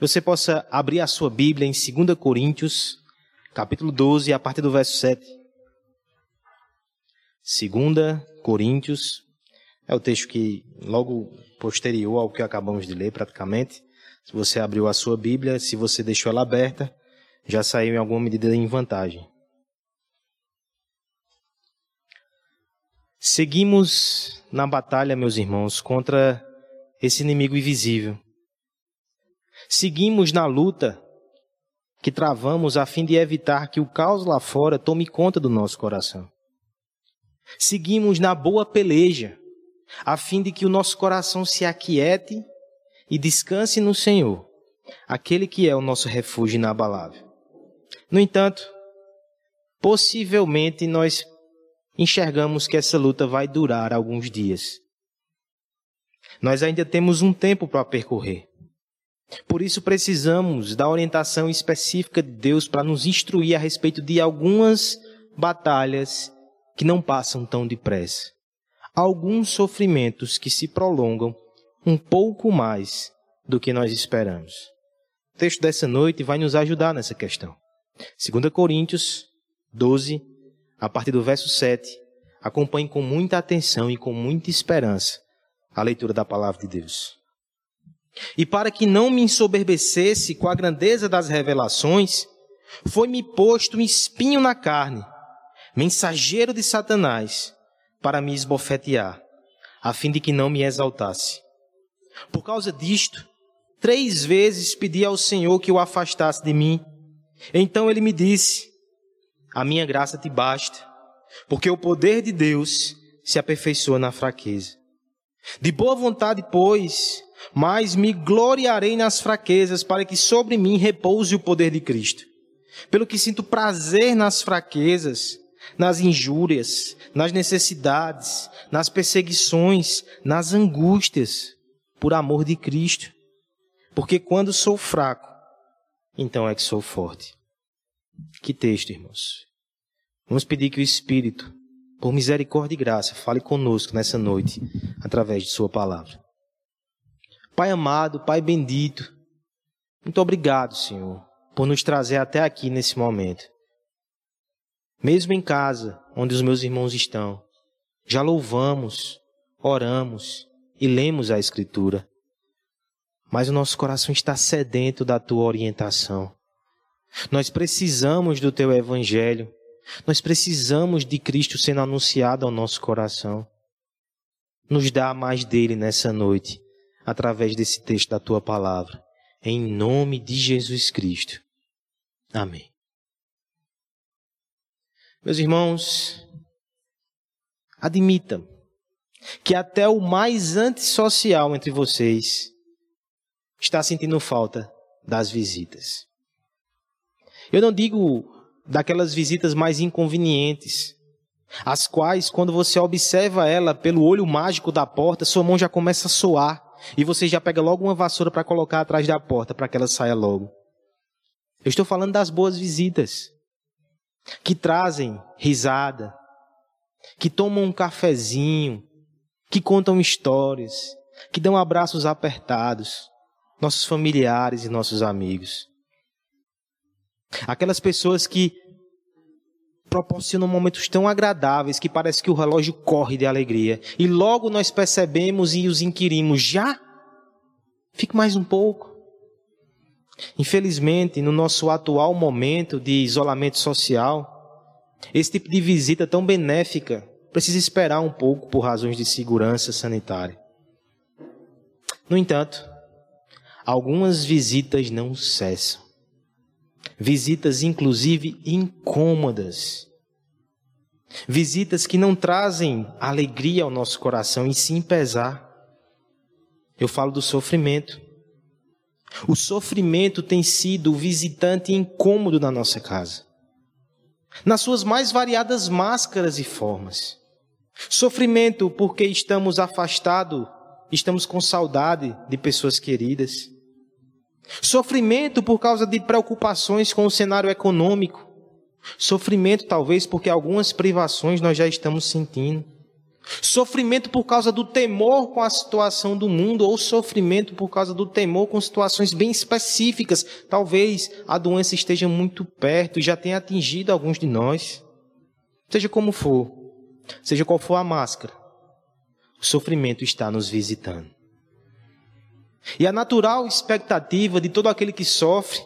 você possa abrir a sua Bíblia em 2 Coríntios, capítulo 12, a partir do verso 7. 2 Coríntios, é o texto que logo posterior ao que acabamos de ler, praticamente. Se você abriu a sua Bíblia, se você deixou ela aberta, já saiu em alguma medida em vantagem. Seguimos na batalha, meus irmãos, contra esse inimigo invisível. Seguimos na luta que travamos a fim de evitar que o caos lá fora tome conta do nosso coração. Seguimos na boa peleja, a fim de que o nosso coração se aquiete e descanse no Senhor, aquele que é o nosso refúgio inabalável. No entanto, possivelmente nós enxergamos que essa luta vai durar alguns dias. Nós ainda temos um tempo para percorrer. Por isso precisamos da orientação específica de Deus para nos instruir a respeito de algumas batalhas que não passam tão depressa. Alguns sofrimentos que se prolongam um pouco mais do que nós esperamos. O texto dessa noite vai nos ajudar nessa questão. 2 Coríntios 12, a partir do verso 7. Acompanhe com muita atenção e com muita esperança a leitura da palavra de Deus. E para que não me ensoberbecesse com a grandeza das revelações, foi-me posto um espinho na carne, mensageiro de Satanás, para me esbofetear, a fim de que não me exaltasse. Por causa disto, três vezes pedi ao Senhor que o afastasse de mim. Então ele me disse: A minha graça te basta, porque o poder de Deus se aperfeiçoa na fraqueza. De boa vontade, pois, mas me gloriarei nas fraquezas, para que sobre mim repouse o poder de Cristo. Pelo que sinto prazer nas fraquezas, nas injúrias, nas necessidades, nas perseguições, nas angústias, por amor de Cristo. Porque quando sou fraco, então é que sou forte. Que texto, irmãos. Vamos pedir que o Espírito, por misericórdia e graça, fale conosco nessa noite, através de Sua palavra. Pai amado, Pai bendito, muito obrigado, Senhor, por nos trazer até aqui nesse momento. Mesmo em casa, onde os meus irmãos estão, já louvamos, oramos e lemos a Escritura. Mas o nosso coração está sedento da tua orientação. Nós precisamos do teu evangelho. Nós precisamos de Cristo sendo anunciado ao nosso coração. Nos dá mais dele nessa noite através desse texto da tua palavra. Em nome de Jesus Cristo. Amém. Meus irmãos, admitam que até o mais antissocial entre vocês está sentindo falta das visitas. Eu não digo daquelas visitas mais inconvenientes, as quais, quando você observa ela pelo olho mágico da porta, sua mão já começa a soar e você já pega logo uma vassoura para colocar atrás da porta para que ela saia logo. Eu estou falando das boas visitas, que trazem risada, que tomam um cafezinho, que contam histórias, que dão abraços apertados, nossos familiares e nossos amigos. Aquelas pessoas que proporcionam momentos tão agradáveis que parece que o relógio corre de alegria. E logo nós percebemos e os inquirimos: já? Fique mais um pouco. Infelizmente, no nosso atual momento de isolamento social, esse tipo de visita tão benéfica precisa esperar um pouco por razões de segurança sanitária. No entanto, algumas visitas não cessam visitas inclusive incômodas, visitas que não trazem alegria ao nosso coração e sim pesar. Eu falo do sofrimento. O sofrimento tem sido o visitante incômodo na nossa casa, nas suas mais variadas máscaras e formas. Sofrimento porque estamos afastados, estamos com saudade de pessoas queridas. Sofrimento por causa de preocupações com o cenário econômico. Sofrimento, talvez, porque algumas privações nós já estamos sentindo. Sofrimento por causa do temor com a situação do mundo, ou sofrimento por causa do temor com situações bem específicas. Talvez a doença esteja muito perto e já tenha atingido alguns de nós. Seja como for, seja qual for a máscara, o sofrimento está nos visitando. E a natural expectativa de todo aquele que sofre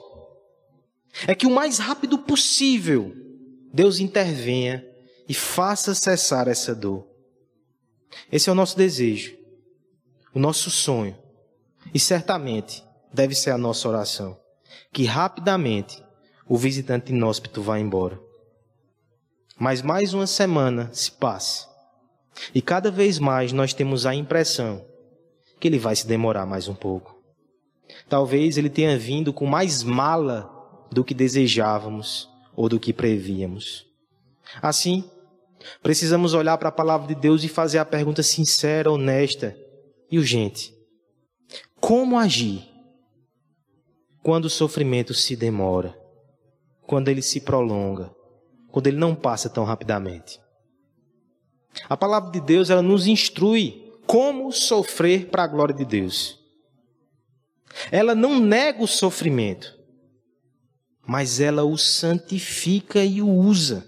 é que o mais rápido possível Deus intervenha e faça cessar essa dor. Esse é o nosso desejo, o nosso sonho. E certamente deve ser a nossa oração. Que rapidamente o visitante inóspito vá embora. Mas mais uma semana se passa. E cada vez mais nós temos a impressão que ele vai se demorar mais um pouco. Talvez ele tenha vindo com mais mala do que desejávamos ou do que prevíamos. Assim, Precisamos olhar para a palavra de Deus e fazer a pergunta sincera, honesta e urgente: Como agir quando o sofrimento se demora, quando ele se prolonga, quando ele não passa tão rapidamente? A palavra de Deus ela nos instrui como sofrer para a glória de Deus. Ela não nega o sofrimento, mas ela o santifica e o usa.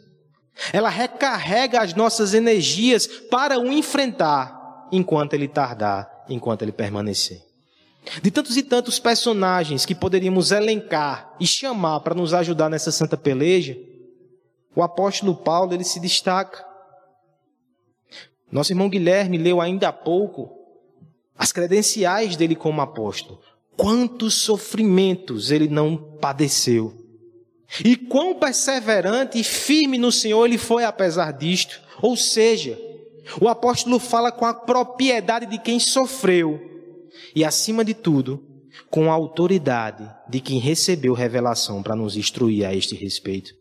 Ela recarrega as nossas energias para o enfrentar enquanto ele tardar, enquanto ele permanecer. De tantos e tantos personagens que poderíamos elencar e chamar para nos ajudar nessa santa peleja, o apóstolo Paulo ele se destaca. Nosso irmão Guilherme leu ainda há pouco as credenciais dele como apóstolo. Quantos sofrimentos ele não padeceu e quão perseverante e firme no Senhor ele foi apesar disto. Ou seja, o apóstolo fala com a propriedade de quem sofreu e, acima de tudo, com a autoridade de quem recebeu revelação para nos instruir a este respeito.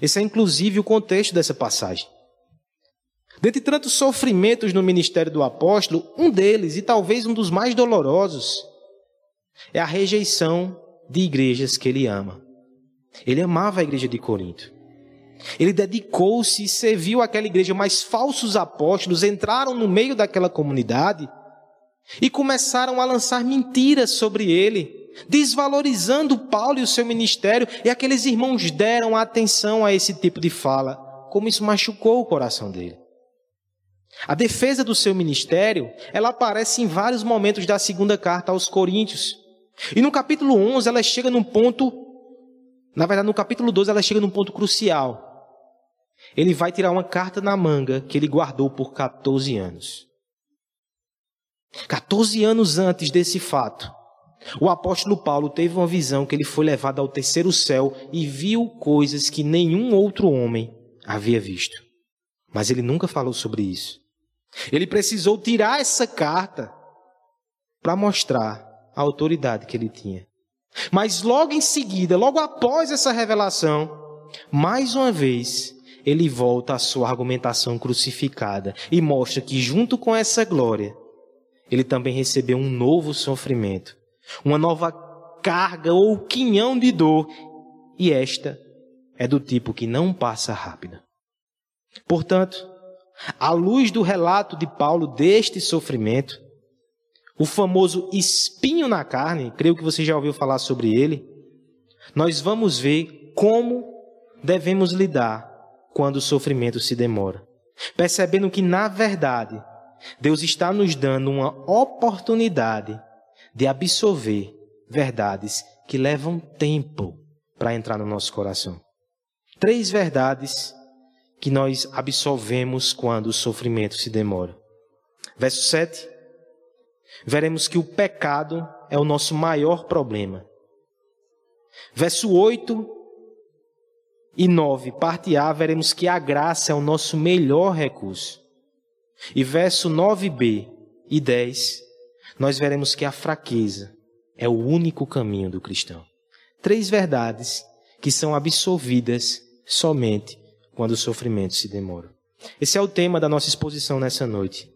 Esse é inclusive o contexto dessa passagem. Dentre tantos sofrimentos no ministério do apóstolo, um deles, e talvez um dos mais dolorosos, é a rejeição de igrejas que ele ama. Ele amava a igreja de Corinto. Ele dedicou-se e serviu aquela igreja, mas falsos apóstolos entraram no meio daquela comunidade e começaram a lançar mentiras sobre ele, desvalorizando Paulo e o seu ministério, e aqueles irmãos deram atenção a esse tipo de fala, como isso machucou o coração dele. A defesa do seu ministério, ela aparece em vários momentos da segunda carta aos Coríntios. E no capítulo 11 ela chega num ponto na verdade, no capítulo 12, ela chega num ponto crucial. Ele vai tirar uma carta na manga que ele guardou por 14 anos. 14 anos antes desse fato, o apóstolo Paulo teve uma visão que ele foi levado ao terceiro céu e viu coisas que nenhum outro homem havia visto. Mas ele nunca falou sobre isso. Ele precisou tirar essa carta para mostrar a autoridade que ele tinha. Mas logo em seguida, logo após essa revelação, mais uma vez, ele volta à sua argumentação crucificada e mostra que, junto com essa glória, ele também recebeu um novo sofrimento, uma nova carga ou quinhão de dor, e esta é do tipo que não passa rápida. Portanto, à luz do relato de Paulo deste sofrimento, o famoso espinho na carne, creio que você já ouviu falar sobre ele, nós vamos ver como devemos lidar quando o sofrimento se demora. Percebendo que, na verdade, Deus está nos dando uma oportunidade de absorver verdades que levam tempo para entrar no nosso coração. Três verdades que nós absolvemos quando o sofrimento se demora. Verso 7 veremos que o pecado é o nosso maior problema. Verso 8 e 9, parte A, veremos que a graça é o nosso melhor recurso. E verso 9b e 10, nós veremos que a fraqueza é o único caminho do cristão. Três verdades que são absolvidas somente quando o sofrimento se demora. Esse é o tema da nossa exposição nessa noite.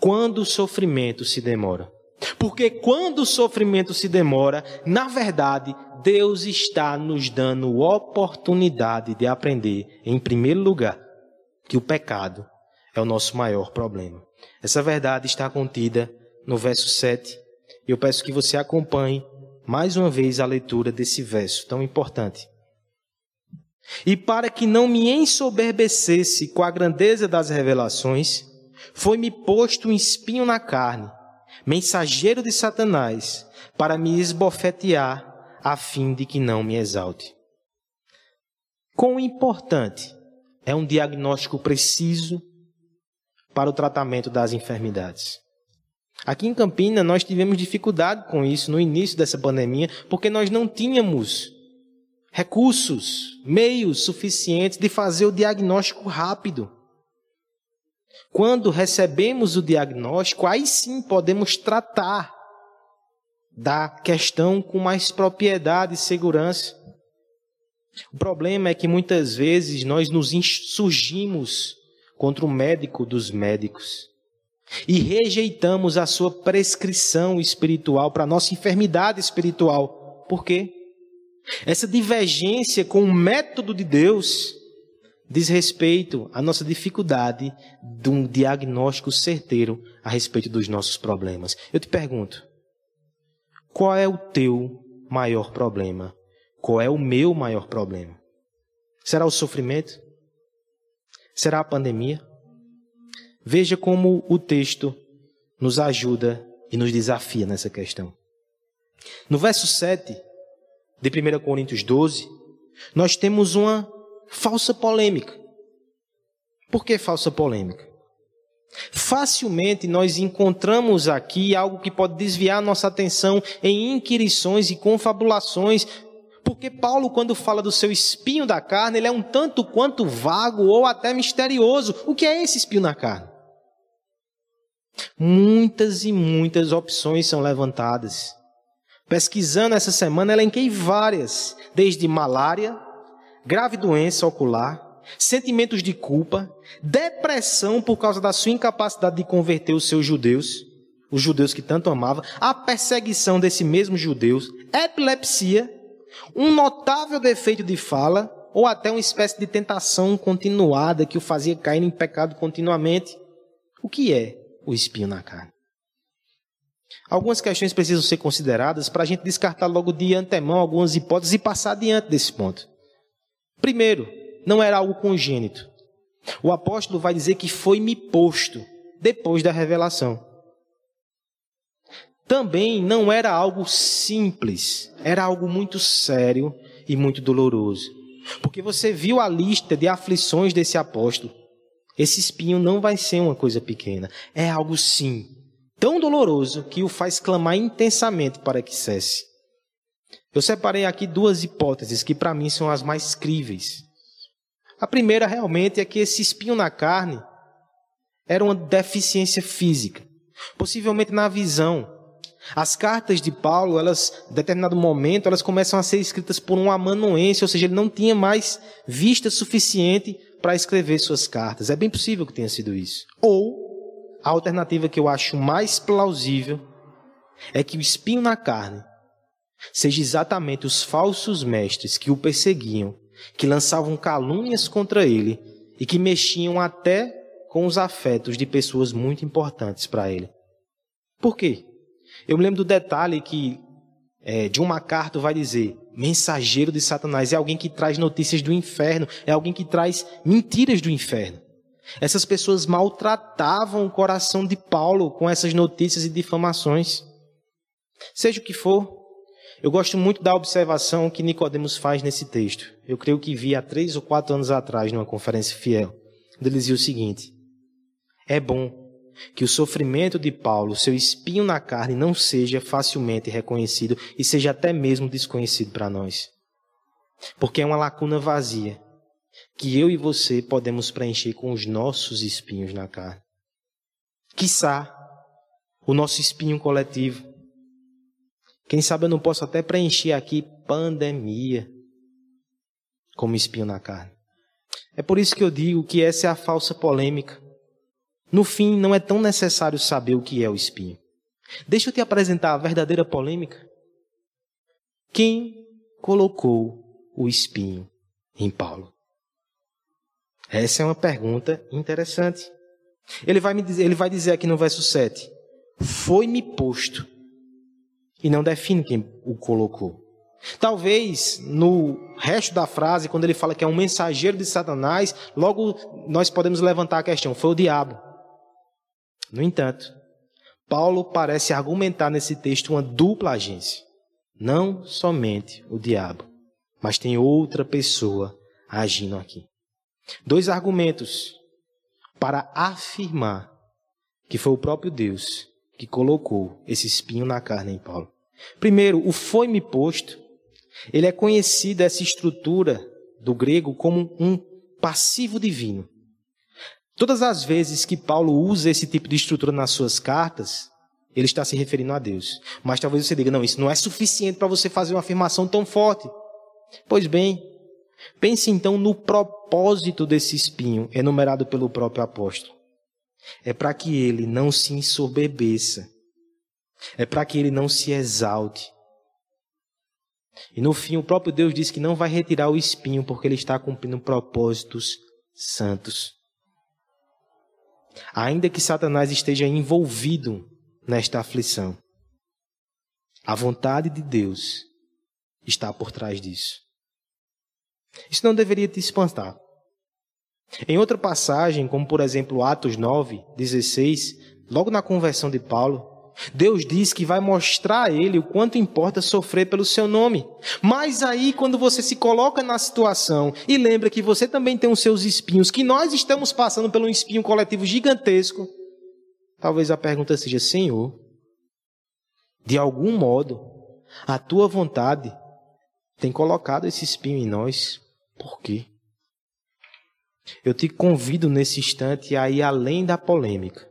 Quando o sofrimento se demora. Porque quando o sofrimento se demora, na verdade, Deus está nos dando oportunidade de aprender, em primeiro lugar, que o pecado é o nosso maior problema. Essa verdade está contida no verso 7. E eu peço que você acompanhe mais uma vez a leitura desse verso tão importante. E para que não me ensoberbecesse com a grandeza das revelações, foi-me posto um espinho na carne, mensageiro de Satanás, para me esbofetear, a fim de que não me exalte. Quão importante é um diagnóstico preciso para o tratamento das enfermidades. Aqui em Campina, nós tivemos dificuldade com isso no início dessa pandemia, porque nós não tínhamos recursos, meios suficientes de fazer o diagnóstico rápido. Quando recebemos o diagnóstico, aí sim podemos tratar da questão com mais propriedade e segurança. O problema é que muitas vezes nós nos insurgimos contra o médico dos médicos e rejeitamos a sua prescrição espiritual para nossa enfermidade espiritual. Por quê? Essa divergência com o método de Deus diz respeito à nossa dificuldade de um diagnóstico certeiro a respeito dos nossos problemas. Eu te pergunto, qual é o teu maior problema? Qual é o meu maior problema? Será o sofrimento? Será a pandemia? Veja como o texto nos ajuda e nos desafia nessa questão. No verso 7 de 1 Coríntios 12, nós temos uma falsa polêmica. Por que falsa polêmica? Facilmente nós encontramos aqui algo que pode desviar nossa atenção em inquirições e confabulações, porque Paulo, quando fala do seu espinho da carne, ele é um tanto quanto vago ou até misterioso. O que é esse espinho na carne? Muitas e muitas opções são levantadas. Pesquisando essa semana, elenquei várias, desde malária, grave doença ocular, sentimentos de culpa, depressão por causa da sua incapacidade de converter os seus judeus, os judeus que tanto amava, a perseguição desse mesmo judeus, epilepsia, um notável defeito de fala, ou até uma espécie de tentação continuada que o fazia cair em pecado continuamente. O que é o espinho na carne? Algumas questões precisam ser consideradas para a gente descartar logo de antemão algumas hipóteses e passar adiante desse ponto. Primeiro, não era algo congênito. O apóstolo vai dizer que foi-me posto depois da revelação. Também não era algo simples, era algo muito sério e muito doloroso. Porque você viu a lista de aflições desse apóstolo. Esse espinho não vai ser uma coisa pequena. É algo, sim, tão doloroso que o faz clamar intensamente para que cesse. Eu separei aqui duas hipóteses que para mim são as mais críveis. A primeira realmente é que esse espinho na carne era uma deficiência física, possivelmente na visão. As cartas de Paulo, elas, em determinado momento, elas começam a ser escritas por um amanuense, ou seja, ele não tinha mais vista suficiente para escrever suas cartas. É bem possível que tenha sido isso. Ou, a alternativa que eu acho mais plausível é que o espinho na carne seja exatamente os falsos mestres que o perseguiam, que lançavam calúnias contra ele e que mexiam até com os afetos de pessoas muito importantes para ele. Por quê? Eu me lembro do detalhe que é, de uma carta vai dizer: mensageiro de Satanás é alguém que traz notícias do inferno, é alguém que traz mentiras do inferno. Essas pessoas maltratavam o coração de Paulo com essas notícias e difamações. Seja o que for, eu gosto muito da observação que Nicodemos faz nesse texto. Eu creio que vi há três ou quatro anos atrás numa conferência fiel. Ele dizia o seguinte: É bom que o sofrimento de Paulo, seu espinho na carne, não seja facilmente reconhecido e seja até mesmo desconhecido para nós. Porque é uma lacuna vazia que eu e você podemos preencher com os nossos espinhos na carne. Quiçá o nosso espinho coletivo quem sabe eu não posso até preencher aqui pandemia como espinho na carne. É por isso que eu digo que essa é a falsa polêmica. No fim, não é tão necessário saber o que é o espinho. Deixa eu te apresentar a verdadeira polêmica. Quem colocou o espinho em Paulo? Essa é uma pergunta interessante. Ele vai, me dizer, ele vai dizer aqui no verso 7: Foi-me posto. E não define quem o colocou. Talvez no resto da frase, quando ele fala que é um mensageiro de Satanás, logo nós podemos levantar a questão: foi o diabo. No entanto, Paulo parece argumentar nesse texto uma dupla agência. Não somente o diabo, mas tem outra pessoa agindo aqui. Dois argumentos para afirmar que foi o próprio Deus que colocou esse espinho na carne em Paulo. Primeiro, o foi-me posto ele é conhecido, essa estrutura do grego, como um passivo divino. Todas as vezes que Paulo usa esse tipo de estrutura nas suas cartas, ele está se referindo a Deus. Mas talvez você diga, não, isso não é suficiente para você fazer uma afirmação tão forte. Pois bem, pense então no propósito desse espinho enumerado pelo próprio apóstolo. É para que ele não se ensoberbeça. É para que ele não se exalte. E no fim, o próprio Deus diz que não vai retirar o espinho porque ele está cumprindo propósitos santos. Ainda que Satanás esteja envolvido nesta aflição, a vontade de Deus está por trás disso. Isso não deveria te espantar. Em outra passagem, como por exemplo Atos 9, 16, logo na conversão de Paulo, Deus diz que vai mostrar a ele o quanto importa sofrer pelo seu nome. Mas aí, quando você se coloca na situação e lembra que você também tem os seus espinhos, que nós estamos passando por um espinho coletivo gigantesco, talvez a pergunta seja: Senhor, de algum modo, a tua vontade tem colocado esse espinho em nós, por quê? Eu te convido nesse instante a ir além da polêmica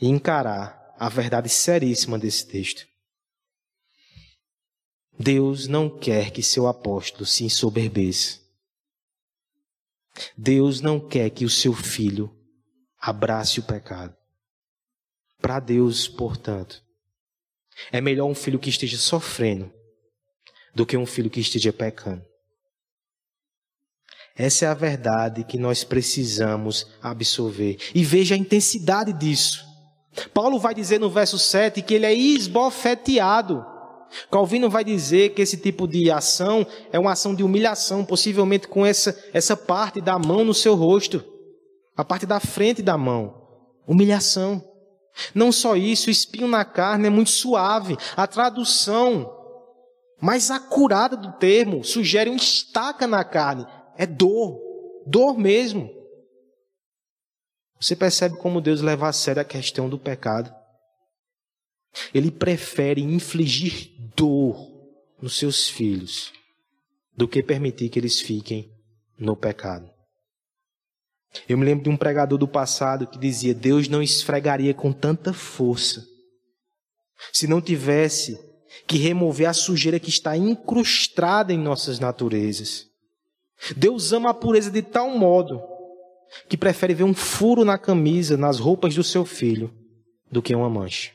e encarar a verdade seríssima desse texto. Deus não quer que seu apóstolo se ensoberbeça. Deus não quer que o seu filho abrace o pecado. Para Deus, portanto, é melhor um filho que esteja sofrendo do que um filho que esteja pecando. Essa é a verdade que nós precisamos absorver. E veja a intensidade disso. Paulo vai dizer no verso 7 que ele é esbofeteado. Calvino vai dizer que esse tipo de ação é uma ação de humilhação, possivelmente com essa, essa parte da mão no seu rosto, a parte da frente da mão. Humilhação. Não só isso, o espinho na carne é muito suave. A tradução mais acurada do termo sugere um estaca na carne. É dor, dor mesmo. Você percebe como Deus leva a sério a questão do pecado? Ele prefere infligir dor nos seus filhos do que permitir que eles fiquem no pecado. Eu me lembro de um pregador do passado que dizia: Deus não esfregaria com tanta força se não tivesse que remover a sujeira que está incrustada em nossas naturezas. Deus ama a pureza de tal modo que prefere ver um furo na camisa, nas roupas do seu filho, do que uma mancha.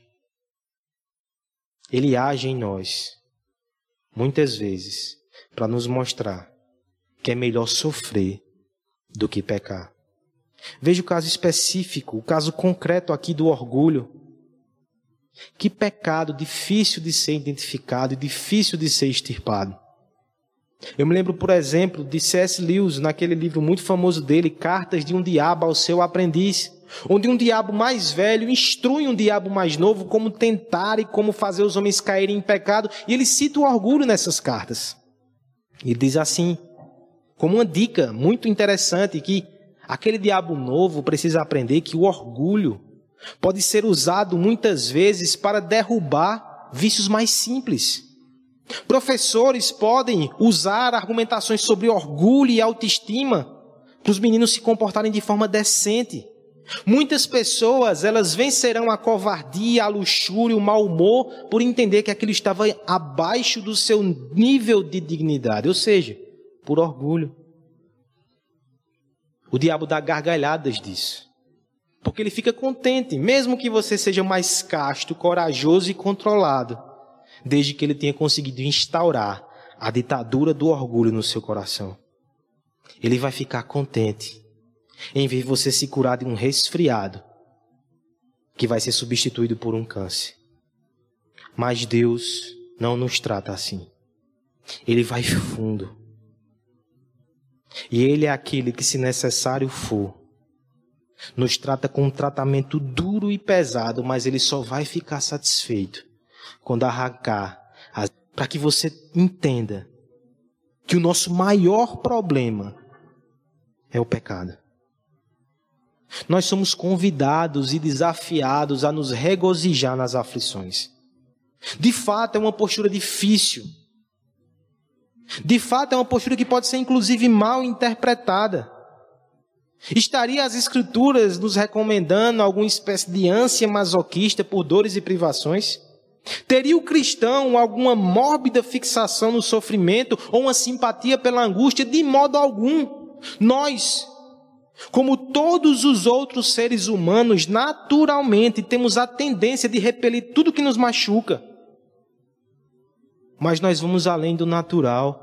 Ele age em nós, muitas vezes, para nos mostrar que é melhor sofrer do que pecar. Veja o caso específico, o caso concreto aqui do orgulho. Que pecado difícil de ser identificado e difícil de ser extirpado. Eu me lembro, por exemplo, de C.S. Lewis, naquele livro muito famoso dele, Cartas de um Diabo ao Seu Aprendiz, onde um diabo mais velho instrui um diabo mais novo como tentar e como fazer os homens caírem em pecado, e ele cita o orgulho nessas cartas. E diz assim, como uma dica muito interessante, que aquele diabo novo precisa aprender que o orgulho pode ser usado muitas vezes para derrubar vícios mais simples. Professores podem usar argumentações sobre orgulho e autoestima para os meninos se comportarem de forma decente. Muitas pessoas, elas vencerão a covardia, a luxúria, o mau humor, por entender que aquilo estava abaixo do seu nível de dignidade, ou seja, por orgulho. O diabo dá gargalhadas disso. Porque ele fica contente, mesmo que você seja mais casto, corajoso e controlado desde que ele tenha conseguido instaurar a ditadura do orgulho no seu coração. Ele vai ficar contente em ver você se curar de um resfriado que vai ser substituído por um câncer. Mas Deus não nos trata assim. Ele vai fundo. E Ele é aquele que, se necessário for, nos trata com um tratamento duro e pesado, mas Ele só vai ficar satisfeito quando arrancar, para que você entenda que o nosso maior problema é o pecado. Nós somos convidados e desafiados a nos regozijar nas aflições. De fato, é uma postura difícil. De fato, é uma postura que pode ser inclusive mal interpretada. Estaria as Escrituras nos recomendando alguma espécie de ânsia masoquista por dores e privações? Teria o cristão alguma mórbida fixação no sofrimento ou uma simpatia pela angústia? De modo algum. Nós, como todos os outros seres humanos, naturalmente temos a tendência de repelir tudo que nos machuca. Mas nós vamos além do natural.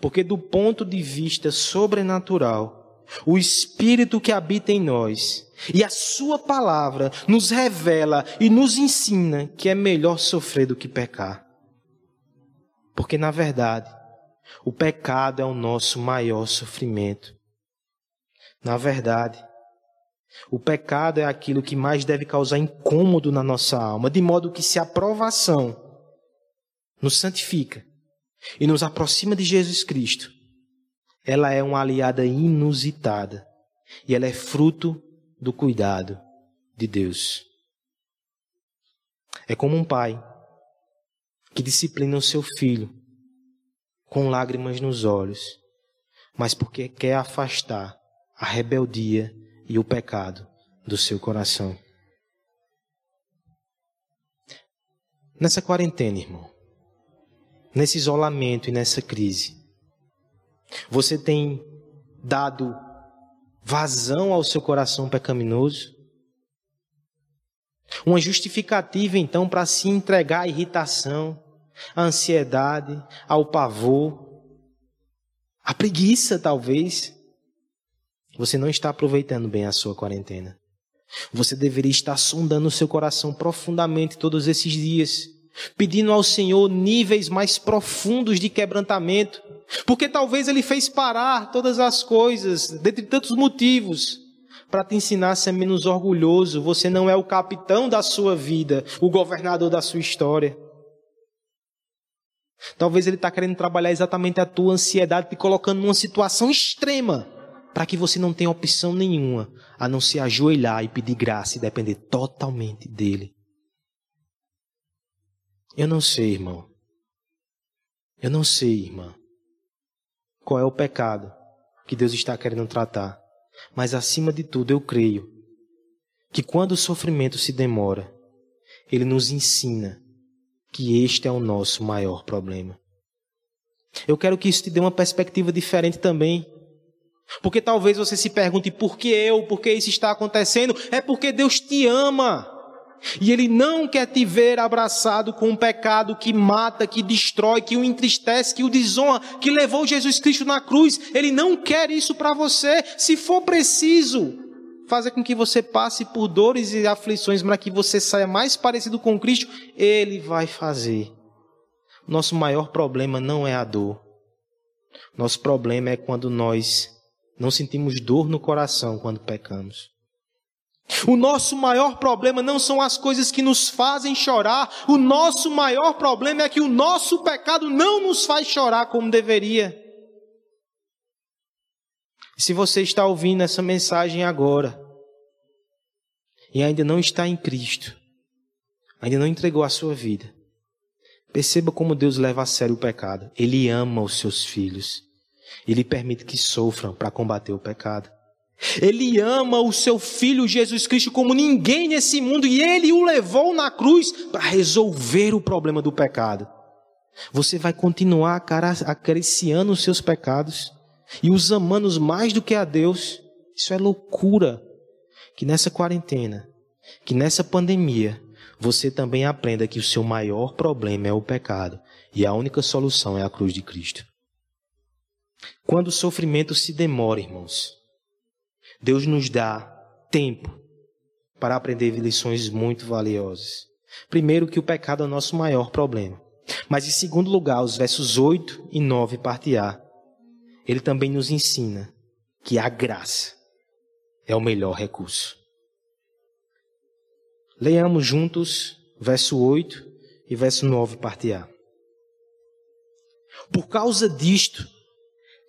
Porque, do ponto de vista sobrenatural, o Espírito que habita em nós e a Sua palavra nos revela e nos ensina que é melhor sofrer do que pecar. Porque, na verdade, o pecado é o nosso maior sofrimento. Na verdade, o pecado é aquilo que mais deve causar incômodo na nossa alma, de modo que se a provação nos santifica e nos aproxima de Jesus Cristo, ela é uma aliada inusitada e ela é fruto do cuidado de Deus. É como um pai que disciplina o seu filho com lágrimas nos olhos, mas porque quer afastar a rebeldia e o pecado do seu coração. Nessa quarentena, irmão, nesse isolamento e nessa crise, você tem dado vazão ao seu coração pecaminoso? Uma justificativa, então, para se entregar à irritação, à ansiedade, ao pavor, à preguiça, talvez. Você não está aproveitando bem a sua quarentena. Você deveria estar sondando o seu coração profundamente todos esses dias, pedindo ao Senhor níveis mais profundos de quebrantamento, porque talvez Ele fez parar todas as coisas, dentre tantos motivos, para te ensinar a ser menos orgulhoso. Você não é o capitão da sua vida, o governador da sua história. Talvez Ele está querendo trabalhar exatamente a tua ansiedade, te colocando numa situação extrema para que você não tenha opção nenhuma a não se ajoelhar e pedir graça e depender totalmente dele. Eu não sei, irmão. Eu não sei, irmã, qual é o pecado que Deus está querendo tratar. Mas acima de tudo, eu creio que quando o sofrimento se demora, ele nos ensina que este é o nosso maior problema. Eu quero que isso te dê uma perspectiva diferente também porque talvez você se pergunte por que eu, por que isso está acontecendo? É porque Deus te ama. E Ele não quer te ver abraçado com um pecado que mata, que destrói, que o entristece, que o desonra, que levou Jesus Cristo na cruz. Ele não quer isso para você. Se for preciso, fazer com que você passe por dores e aflições para que você saia mais parecido com Cristo, Ele vai fazer. Nosso maior problema não é a dor. Nosso problema é quando nós não sentimos dor no coração quando pecamos. O nosso maior problema não são as coisas que nos fazem chorar, o nosso maior problema é que o nosso pecado não nos faz chorar como deveria. Se você está ouvindo essa mensagem agora e ainda não está em Cristo, ainda não entregou a sua vida, perceba como Deus leva a sério o pecado. Ele ama os seus filhos. Ele permite que sofram para combater o pecado. Ele ama o seu filho Jesus Cristo como ninguém nesse mundo e ele o levou na cruz para resolver o problema do pecado. Você vai continuar acariciando os seus pecados e os amando mais do que a Deus. Isso é loucura. Que nessa quarentena, que nessa pandemia, você também aprenda que o seu maior problema é o pecado e a única solução é a cruz de Cristo. Quando o sofrimento se demora, irmãos, Deus nos dá tempo para aprender lições muito valiosas. Primeiro, que o pecado é o nosso maior problema. Mas, em segundo lugar, os versos 8 e 9, parte A, ele também nos ensina que a graça é o melhor recurso. Leiamos juntos verso 8 e verso 9, parte A. Por causa disto,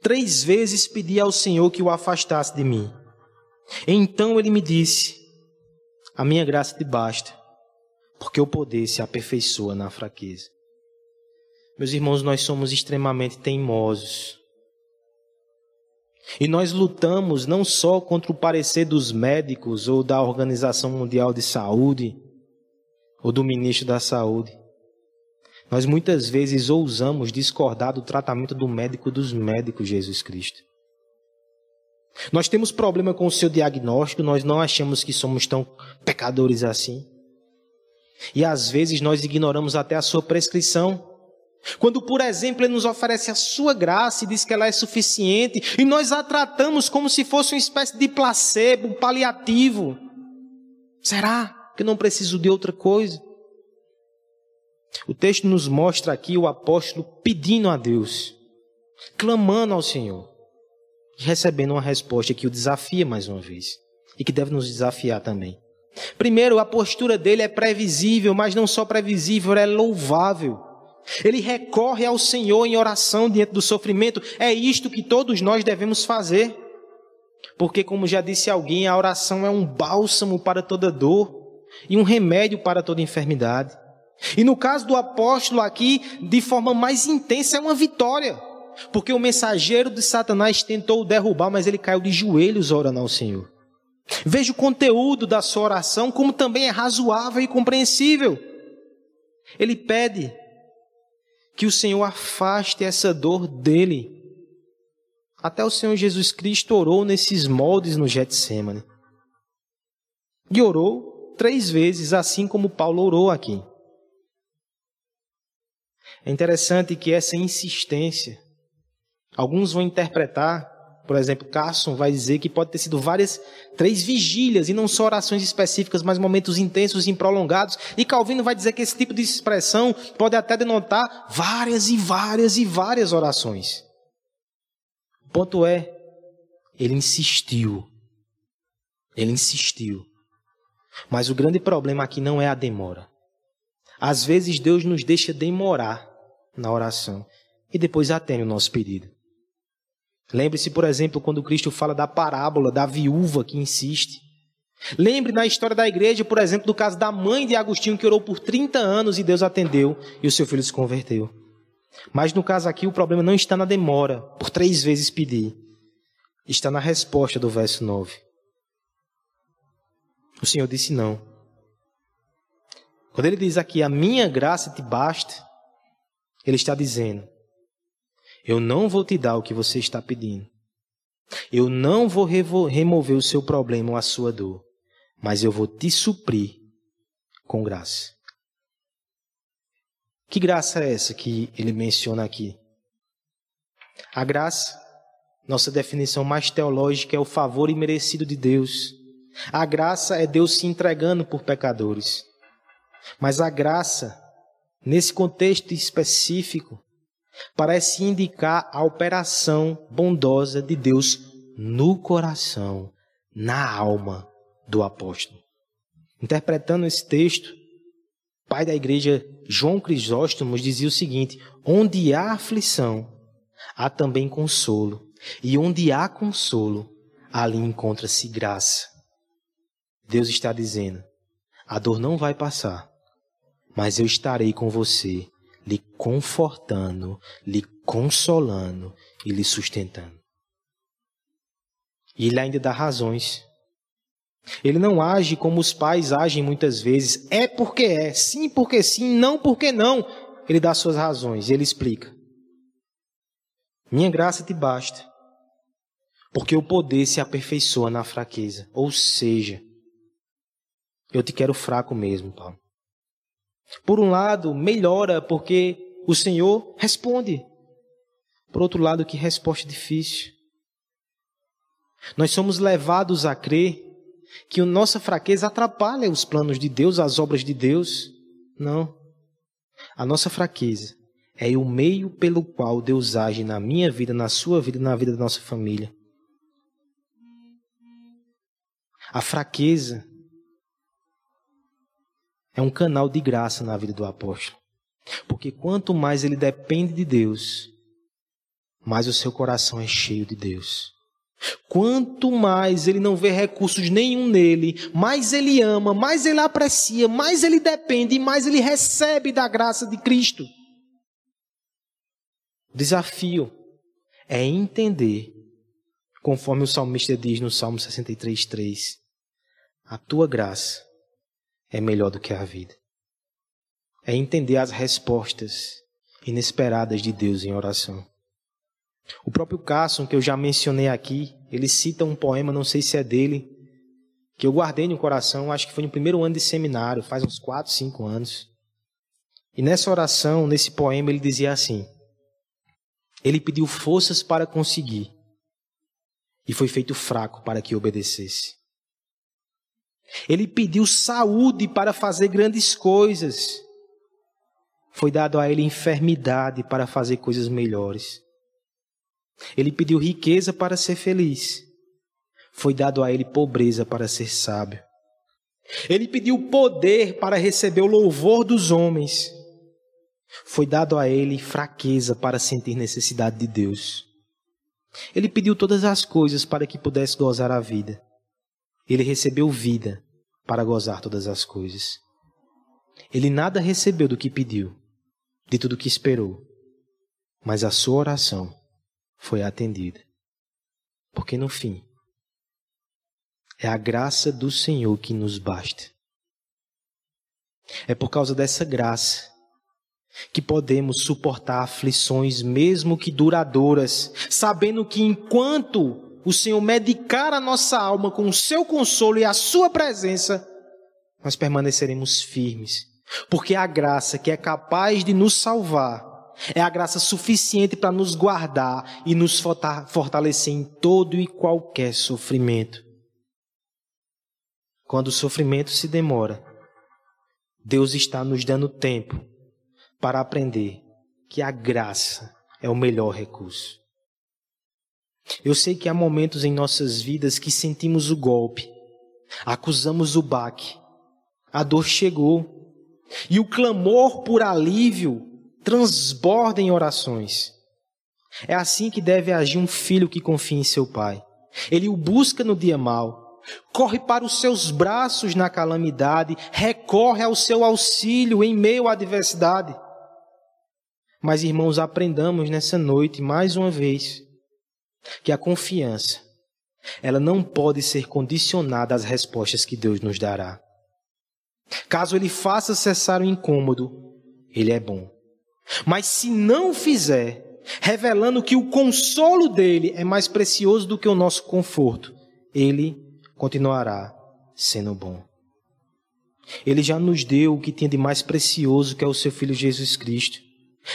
três vezes pedi ao Senhor que o afastasse de mim. Então ele me disse: A minha graça te basta, porque o poder se aperfeiçoa na fraqueza. Meus irmãos, nós somos extremamente teimosos. E nós lutamos não só contra o parecer dos médicos ou da Organização Mundial de Saúde ou do ministro da Saúde. Nós muitas vezes ousamos discordar do tratamento do médico dos médicos, Jesus Cristo. Nós temos problema com o seu diagnóstico, nós não achamos que somos tão pecadores assim. E às vezes nós ignoramos até a sua prescrição. Quando, por exemplo, ele nos oferece a sua graça e diz que ela é suficiente, e nós a tratamos como se fosse uma espécie de placebo, um paliativo. Será que não preciso de outra coisa? O texto nos mostra aqui o apóstolo pedindo a Deus, clamando ao Senhor, recebendo uma resposta que o desafia mais uma vez e que deve nos desafiar também. Primeiro, a postura dele é previsível, mas não só previsível, é louvável. Ele recorre ao Senhor em oração diante do sofrimento. É isto que todos nós devemos fazer. Porque, como já disse alguém, a oração é um bálsamo para toda dor e um remédio para toda enfermidade. E no caso do apóstolo aqui, de forma mais intensa, é uma vitória. Porque o mensageiro de Satanás tentou o derrubar, mas ele caiu de joelhos orando ao Senhor. Veja o conteúdo da sua oração, como também é razoável e compreensível. Ele pede que o Senhor afaste essa dor dele. Até o Senhor Jesus Cristo orou nesses moldes no Getsemane. E orou três vezes, assim como Paulo orou aqui. É interessante que essa insistência, alguns vão interpretar, por exemplo, Carson vai dizer que pode ter sido várias, três vigílias, e não só orações específicas, mas momentos intensos e prolongados. E Calvino vai dizer que esse tipo de expressão pode até denotar várias e várias e várias orações. O ponto é, ele insistiu. Ele insistiu. Mas o grande problema aqui não é a demora. Às vezes Deus nos deixa demorar na oração e depois atende o nosso pedido. Lembre-se, por exemplo, quando Cristo fala da parábola da viúva que insiste. Lembre na história da igreja, por exemplo, do caso da mãe de Agostinho que orou por 30 anos e Deus atendeu e o seu filho se converteu. Mas no caso aqui, o problema não está na demora, por três vezes pedir. Está na resposta do verso 9. O Senhor disse não. Quando ele diz aqui, a minha graça te basta, ele está dizendo, eu não vou te dar o que você está pedindo. Eu não vou remover o seu problema ou a sua dor, mas eu vou te suprir com graça. Que graça é essa que ele menciona aqui? A graça, nossa definição mais teológica, é o favor imerecido de Deus. A graça é Deus se entregando por pecadores. Mas a graça, nesse contexto específico, parece indicar a operação bondosa de Deus no coração, na alma do apóstolo. Interpretando esse texto, o pai da igreja João Crisóstomo dizia o seguinte: onde há aflição, há também consolo, e onde há consolo, ali encontra-se graça. Deus está dizendo: a dor não vai passar, mas eu estarei com você, lhe confortando, lhe consolando e lhe sustentando. E ele ainda dá razões. Ele não age como os pais agem muitas vezes. É porque é, sim porque sim, não porque não. Ele dá suas razões, ele explica. Minha graça te basta, porque o poder se aperfeiçoa na fraqueza. Ou seja, eu te quero fraco mesmo, Paulo. Por um lado, melhora porque o Senhor responde. Por outro lado, que resposta difícil. Nós somos levados a crer que a nossa fraqueza atrapalha os planos de Deus, as obras de Deus. Não. A nossa fraqueza é o meio pelo qual Deus age na minha vida, na sua vida, na vida da nossa família. A fraqueza é um canal de graça na vida do apóstolo. Porque quanto mais ele depende de Deus, mais o seu coração é cheio de Deus. Quanto mais ele não vê recursos nenhum nele, mais ele ama, mais ele aprecia, mais ele depende e mais ele recebe da graça de Cristo. O desafio é entender, conforme o salmista diz no Salmo 63,3, a tua graça é melhor do que a vida. É entender as respostas inesperadas de Deus em oração. O próprio Carson, que eu já mencionei aqui, ele cita um poema, não sei se é dele, que eu guardei no coração, acho que foi no primeiro ano de seminário, faz uns 4, 5 anos. E nessa oração, nesse poema, ele dizia assim: Ele pediu forças para conseguir, e foi feito fraco para que obedecesse. Ele pediu saúde para fazer grandes coisas, foi dado a ele enfermidade para fazer coisas melhores. Ele pediu riqueza para ser feliz. Foi dado a ele pobreza para ser sábio. Ele pediu poder para receber o louvor dos homens. Foi dado a ele fraqueza para sentir necessidade de Deus. Ele pediu todas as coisas para que pudesse gozar a vida. Ele recebeu vida para gozar todas as coisas. Ele nada recebeu do que pediu, de tudo que esperou, mas a sua oração foi atendida. Porque no fim, é a graça do Senhor que nos basta. É por causa dessa graça que podemos suportar aflições, mesmo que duradouras, sabendo que enquanto o Senhor medicar a nossa alma com o seu consolo e a sua presença, nós permaneceremos firmes, porque a graça que é capaz de nos salvar é a graça suficiente para nos guardar e nos fortalecer em todo e qualquer sofrimento. Quando o sofrimento se demora, Deus está nos dando tempo para aprender que a graça é o melhor recurso. Eu sei que há momentos em nossas vidas que sentimos o golpe, acusamos o baque, a dor chegou, e o clamor por alívio transborda em orações. É assim que deve agir um filho que confia em seu pai. Ele o busca no dia mau, corre para os seus braços na calamidade, recorre ao seu auxílio em meio à adversidade. Mas, irmãos, aprendamos nessa noite, mais uma vez, que a confiança, ela não pode ser condicionada às respostas que Deus nos dará. Caso Ele faça cessar o incômodo, Ele é bom. Mas se não fizer, revelando que o consolo dele é mais precioso do que o nosso conforto, ele continuará sendo bom. Ele já nos deu o que tinha de mais precioso, que é o seu Filho Jesus Cristo.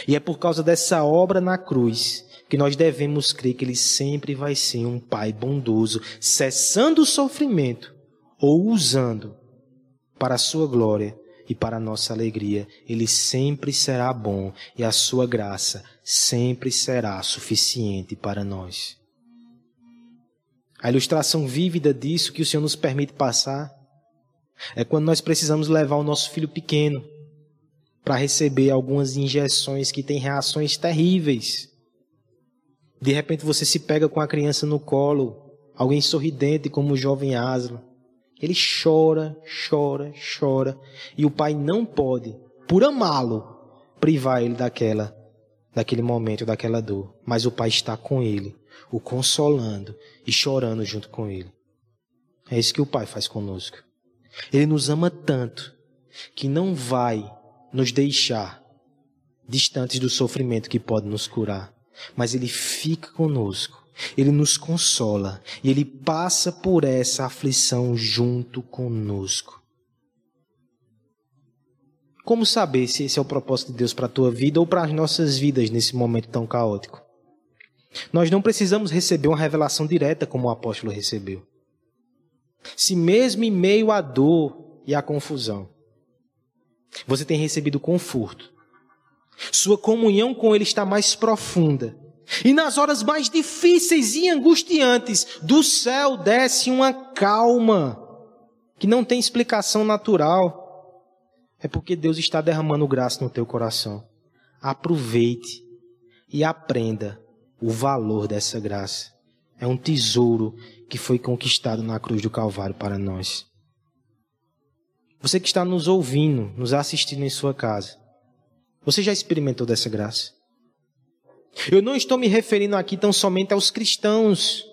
E é por causa dessa obra na cruz que nós devemos crer que ele sempre vai ser um Pai bondoso, cessando o sofrimento ou usando para a sua glória e para a nossa alegria. Ele sempre será bom e a sua graça sempre será suficiente para nós. A ilustração vívida disso que o Senhor nos permite passar é quando nós precisamos levar o nosso filho pequeno para receber algumas injeções que têm reações terríveis. De repente você se pega com a criança no colo, alguém sorridente como o jovem Aslan ele chora, chora, chora, e o pai não pode, por amá-lo, privar ele daquela, daquele momento, daquela dor. Mas o pai está com ele, o consolando e chorando junto com ele. É isso que o pai faz conosco. Ele nos ama tanto que não vai nos deixar distantes do sofrimento que pode nos curar, mas ele fica conosco ele nos consola e ele passa por essa aflição junto conosco. Como saber se esse é o propósito de Deus para a tua vida ou para as nossas vidas nesse momento tão caótico? Nós não precisamos receber uma revelação direta como o apóstolo recebeu. se mesmo em meio à dor e à confusão, você tem recebido conforto, sua comunhão com Ele está mais profunda, e nas horas mais difíceis e angustiantes, do céu desce uma calma que não tem explicação natural. É porque Deus está derramando graça no teu coração. Aproveite e aprenda o valor dessa graça. É um tesouro que foi conquistado na cruz do Calvário para nós. Você que está nos ouvindo, nos assistindo em sua casa, você já experimentou dessa graça? Eu não estou me referindo aqui tão somente aos cristãos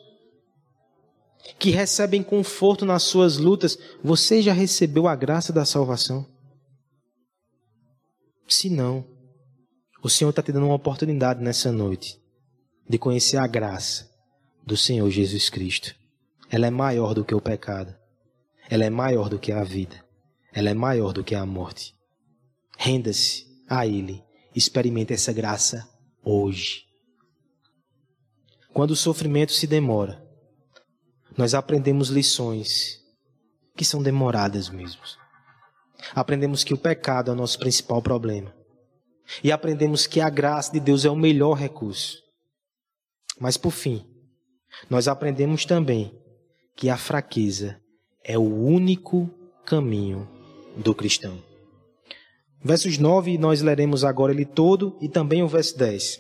que recebem conforto nas suas lutas. Você já recebeu a graça da salvação? Se não, o Senhor está te dando uma oportunidade nessa noite de conhecer a graça do Senhor Jesus Cristo. Ela é maior do que o pecado. Ela é maior do que a vida. Ela é maior do que a morte. Renda-se a Ele. Experimente essa graça hoje. Quando o sofrimento se demora, nós aprendemos lições que são demoradas mesmo. Aprendemos que o pecado é o nosso principal problema. E aprendemos que a graça de Deus é o melhor recurso. Mas por fim, nós aprendemos também que a fraqueza é o único caminho do cristão. Versos 9, nós leremos agora ele todo e também o verso 10.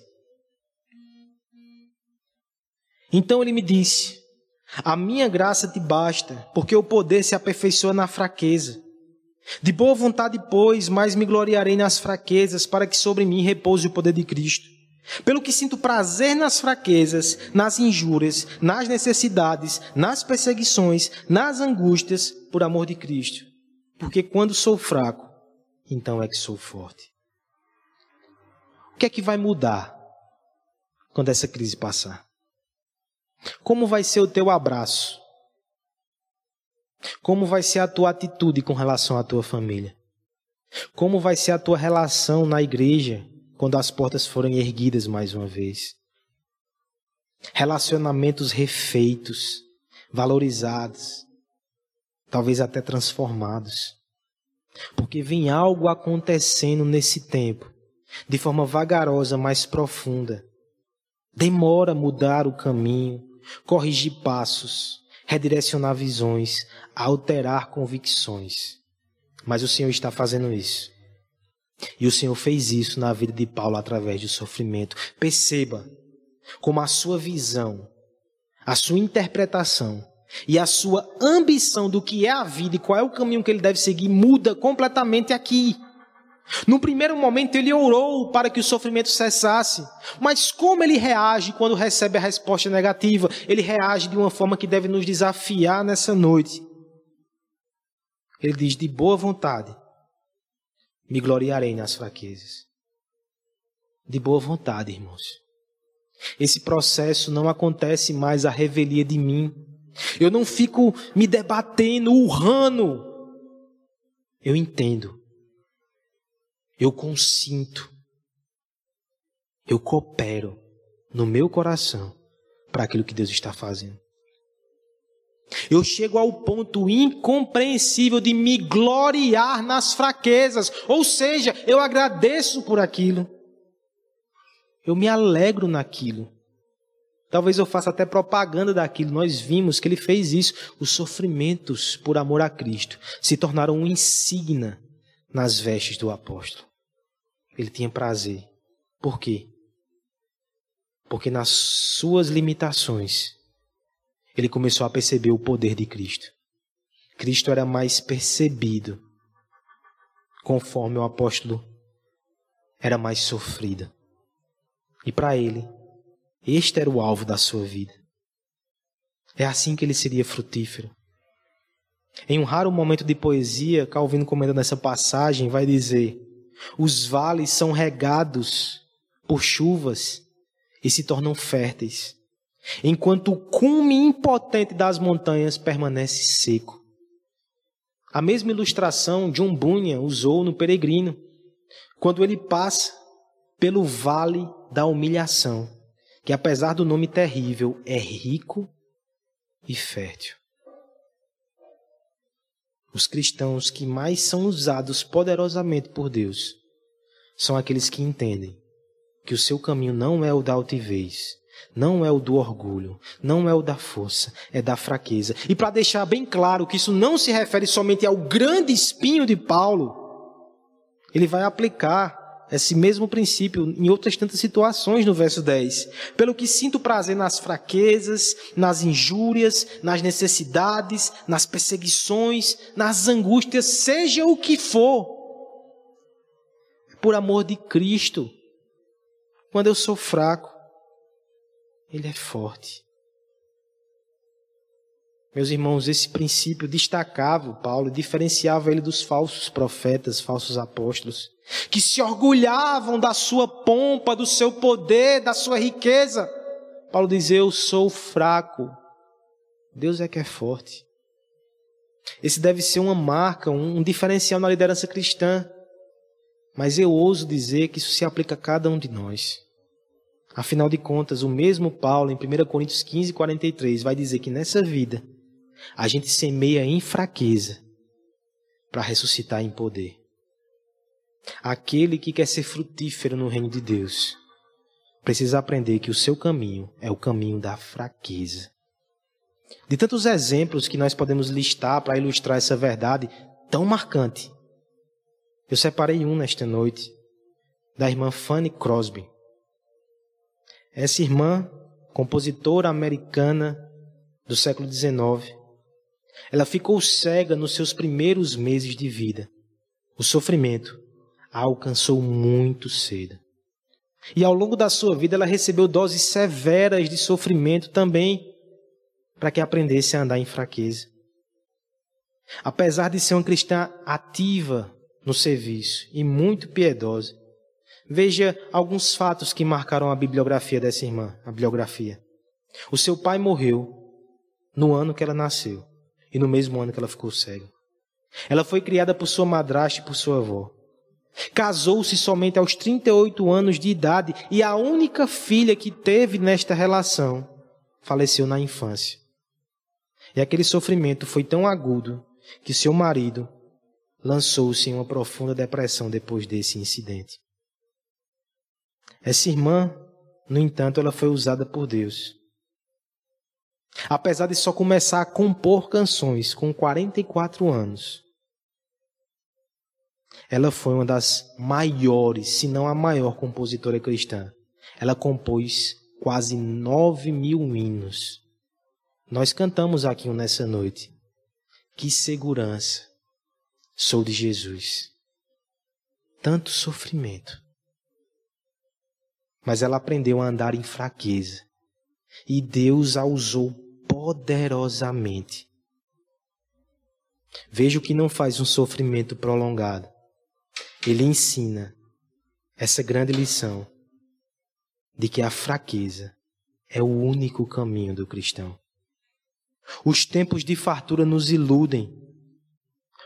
Então ele me disse: A minha graça te basta, porque o poder se aperfeiçoa na fraqueza. De boa vontade, pois, mais me gloriarei nas fraquezas, para que sobre mim repouse o poder de Cristo. Pelo que sinto prazer nas fraquezas, nas injúrias, nas necessidades, nas perseguições, nas angústias, por amor de Cristo. Porque quando sou fraco, então é que sou forte. O que é que vai mudar quando essa crise passar? Como vai ser o teu abraço? Como vai ser a tua atitude com relação à tua família? Como vai ser a tua relação na igreja quando as portas forem erguidas mais uma vez? Relacionamentos refeitos, valorizados, talvez até transformados. Porque vem algo acontecendo nesse tempo, de forma vagarosa, mais profunda. Demora mudar o caminho, corrigir passos, redirecionar visões, alterar convicções. Mas o Senhor está fazendo isso. E o Senhor fez isso na vida de Paulo através do sofrimento. Perceba como a sua visão, a sua interpretação e a sua ambição do que é a vida e qual é o caminho que ele deve seguir muda completamente aqui. No primeiro momento ele orou para que o sofrimento cessasse, mas como ele reage quando recebe a resposta negativa? Ele reage de uma forma que deve nos desafiar nessa noite. Ele diz: De boa vontade, me gloriarei nas fraquezas. De boa vontade, irmãos. Esse processo não acontece mais à revelia de mim. Eu não fico me debatendo, urrando. Eu entendo eu consinto, eu coopero no meu coração para aquilo que Deus está fazendo. Eu chego ao ponto incompreensível de me gloriar nas fraquezas, ou seja, eu agradeço por aquilo. Eu me alegro naquilo. Talvez eu faça até propaganda daquilo. Nós vimos que ele fez isso. Os sofrimentos por amor a Cristo se tornaram um insígnia nas vestes do apóstolo. Ele tinha prazer. Por quê? Porque nas suas limitações, ele começou a perceber o poder de Cristo. Cristo era mais percebido, conforme o apóstolo era mais sofrido. E para ele, este era o alvo da sua vida. É assim que ele seria frutífero. Em um raro momento de poesia, Calvino comentando essa passagem, vai dizer: os vales são regados por chuvas e se tornam férteis, enquanto o cume impotente das montanhas permanece seco. A mesma ilustração John Bunyan usou no Peregrino, quando ele passa pelo vale da humilhação, que apesar do nome terrível, é rico e fértil. os cristãos que mais são usados poderosamente por Deus são aqueles que entendem que o seu caminho não é o da altivez, não é o do orgulho, não é o da força, é da fraqueza. E para deixar bem claro que isso não se refere somente ao grande espinho de Paulo, ele vai aplicar esse mesmo princípio em outras tantas situações no verso 10. Pelo que sinto prazer nas fraquezas, nas injúrias, nas necessidades, nas perseguições, nas angústias, seja o que for, por amor de Cristo. Quando eu sou fraco, Ele é forte. Meus irmãos, esse princípio destacava Paulo, diferenciava ele dos falsos profetas, falsos apóstolos, que se orgulhavam da sua pompa, do seu poder, da sua riqueza. Paulo diz: Eu sou fraco, Deus é que é forte. Esse deve ser uma marca, um diferencial na liderança cristã. Mas eu ouso dizer que isso se aplica a cada um de nós. Afinal de contas, o mesmo Paulo, em 1 Coríntios 15, 43, vai dizer que nessa vida, a gente semeia em fraqueza para ressuscitar em poder. Aquele que quer ser frutífero no reino de Deus precisa aprender que o seu caminho é o caminho da fraqueza. De tantos exemplos que nós podemos listar para ilustrar essa verdade tão marcante, eu separei um nesta noite, da irmã Fanny Crosby. Essa irmã, compositora americana do século XIX, ela ficou cega nos seus primeiros meses de vida. O sofrimento a alcançou muito cedo. E ao longo da sua vida ela recebeu doses severas de sofrimento também para que aprendesse a andar em fraqueza. Apesar de ser uma cristã ativa no serviço e muito piedosa, veja alguns fatos que marcaram a bibliografia dessa irmã, a bibliografia. O seu pai morreu no ano que ela nasceu e no mesmo ano que ela ficou cega. Ela foi criada por sua madrasta e por sua avó. Casou-se somente aos 38 anos de idade e a única filha que teve nesta relação faleceu na infância. E aquele sofrimento foi tão agudo que seu marido lançou-se em uma profunda depressão depois desse incidente. Essa irmã, no entanto, ela foi usada por Deus Apesar de só começar a compor canções com 44 anos, ela foi uma das maiores, se não a maior compositora cristã. Ela compôs quase 9 mil hinos. Nós cantamos aqui nessa noite. Que segurança sou de Jesus. Tanto sofrimento. Mas ela aprendeu a andar em fraqueza. E Deus a usou poderosamente. Veja o que não faz um sofrimento prolongado. Ele ensina essa grande lição de que a fraqueza é o único caminho do cristão. Os tempos de fartura nos iludem,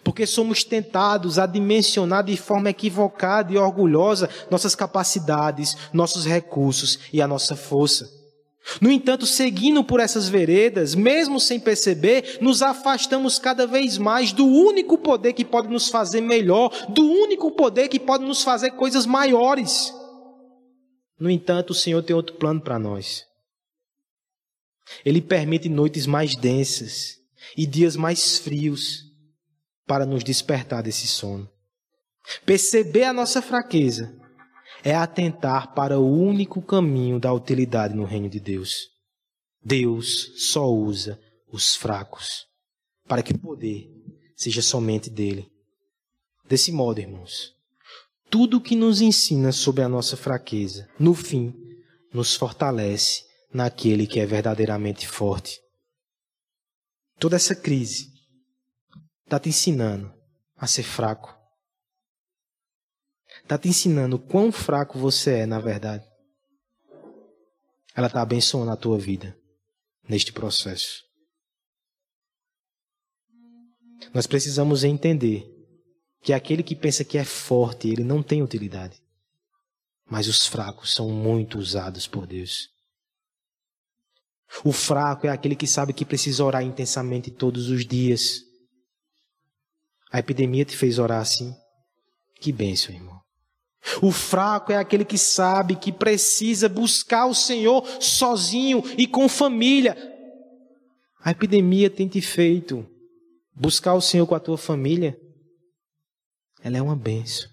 porque somos tentados a dimensionar de forma equivocada e orgulhosa nossas capacidades, nossos recursos e a nossa força. No entanto, seguindo por essas veredas, mesmo sem perceber, nos afastamos cada vez mais do único poder que pode nos fazer melhor, do único poder que pode nos fazer coisas maiores. No entanto, o Senhor tem outro plano para nós. Ele permite noites mais densas e dias mais frios para nos despertar desse sono. Perceber a nossa fraqueza é atentar para o único caminho da utilidade no reino de Deus. Deus só usa os fracos para que o poder seja somente dele. Desse modo, irmãos, tudo que nos ensina sobre a nossa fraqueza, no fim, nos fortalece naquele que é verdadeiramente forte. Toda essa crise está te ensinando a ser fraco, está te ensinando quão fraco você é, na verdade. Ela está abençoando a tua vida neste processo. Nós precisamos entender que aquele que pensa que é forte, ele não tem utilidade. Mas os fracos são muito usados por Deus. O fraco é aquele que sabe que precisa orar intensamente todos os dias. A epidemia te fez orar assim? Que bênção, irmão. O fraco é aquele que sabe que precisa buscar o Senhor sozinho e com família. A epidemia tem te feito buscar o Senhor com a tua família. Ela é uma bênção.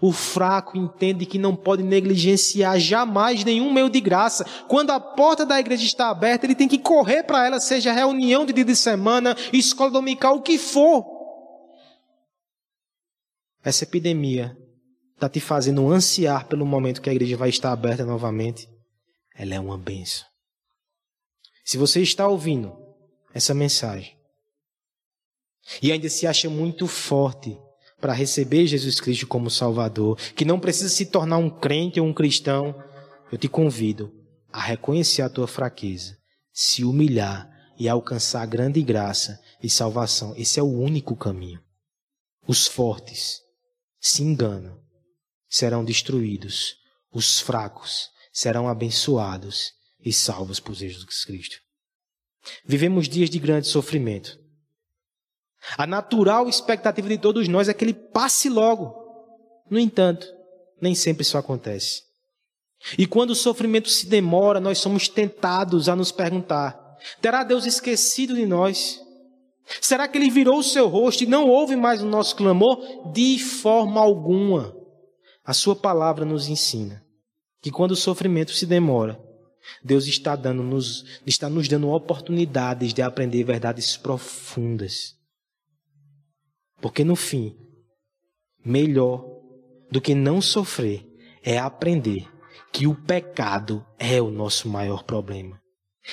O fraco entende que não pode negligenciar jamais nenhum meio de graça. Quando a porta da igreja está aberta, ele tem que correr para ela, seja reunião de dia de semana, escola dominical, o que for. Essa epidemia está te fazendo ansiar pelo momento que a igreja vai estar aberta novamente. Ela é uma benção. Se você está ouvindo essa mensagem e ainda se acha muito forte para receber Jesus Cristo como Salvador, que não precisa se tornar um crente ou um cristão, eu te convido a reconhecer a tua fraqueza, se humilhar e alcançar grande graça e salvação. Esse é o único caminho. Os fortes se enganam, serão destruídos. Os fracos serão abençoados e salvos por Jesus Cristo. Vivemos dias de grande sofrimento. A natural expectativa de todos nós é que ele passe logo. No entanto, nem sempre isso acontece. E quando o sofrimento se demora, nós somos tentados a nos perguntar: terá Deus esquecido de nós? Será que ele virou o seu rosto e não ouve mais o nosso clamor? De forma alguma. A sua palavra nos ensina que quando o sofrimento se demora, Deus está, dando nos, está nos dando oportunidades de aprender verdades profundas. Porque no fim, melhor do que não sofrer é aprender que o pecado é o nosso maior problema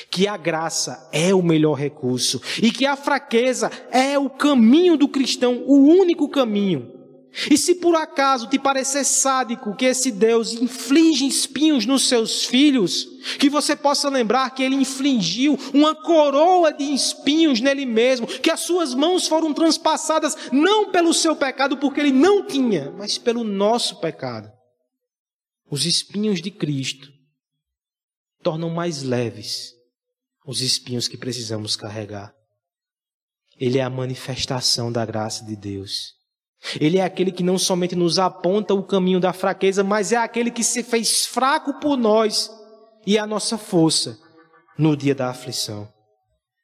que a graça é o melhor recurso e que a fraqueza é o caminho do cristão, o único caminho. E se por acaso te parecer sádico que esse Deus inflige espinhos nos seus filhos, que você possa lembrar que ele infligiu uma coroa de espinhos nele mesmo, que as suas mãos foram transpassadas não pelo seu pecado, porque ele não tinha, mas pelo nosso pecado. Os espinhos de Cristo tornam mais leves os espinhos que precisamos carregar. Ele é a manifestação da graça de Deus. Ele é aquele que não somente nos aponta o caminho da fraqueza, mas é aquele que se fez fraco por nós e a nossa força no dia da aflição.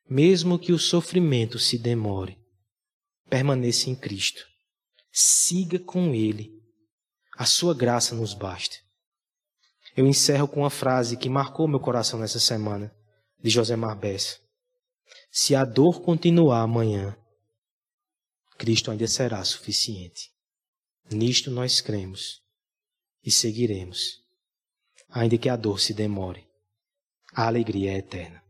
Mesmo que o sofrimento se demore, permaneça em Cristo. Siga com Ele. A sua graça nos basta. Eu encerro com uma frase que marcou meu coração nessa semana de José Marbessa. Se a dor continuar amanhã, Cristo ainda será suficiente. Nisto nós cremos e seguiremos, ainda que a dor se demore. A alegria é eterna.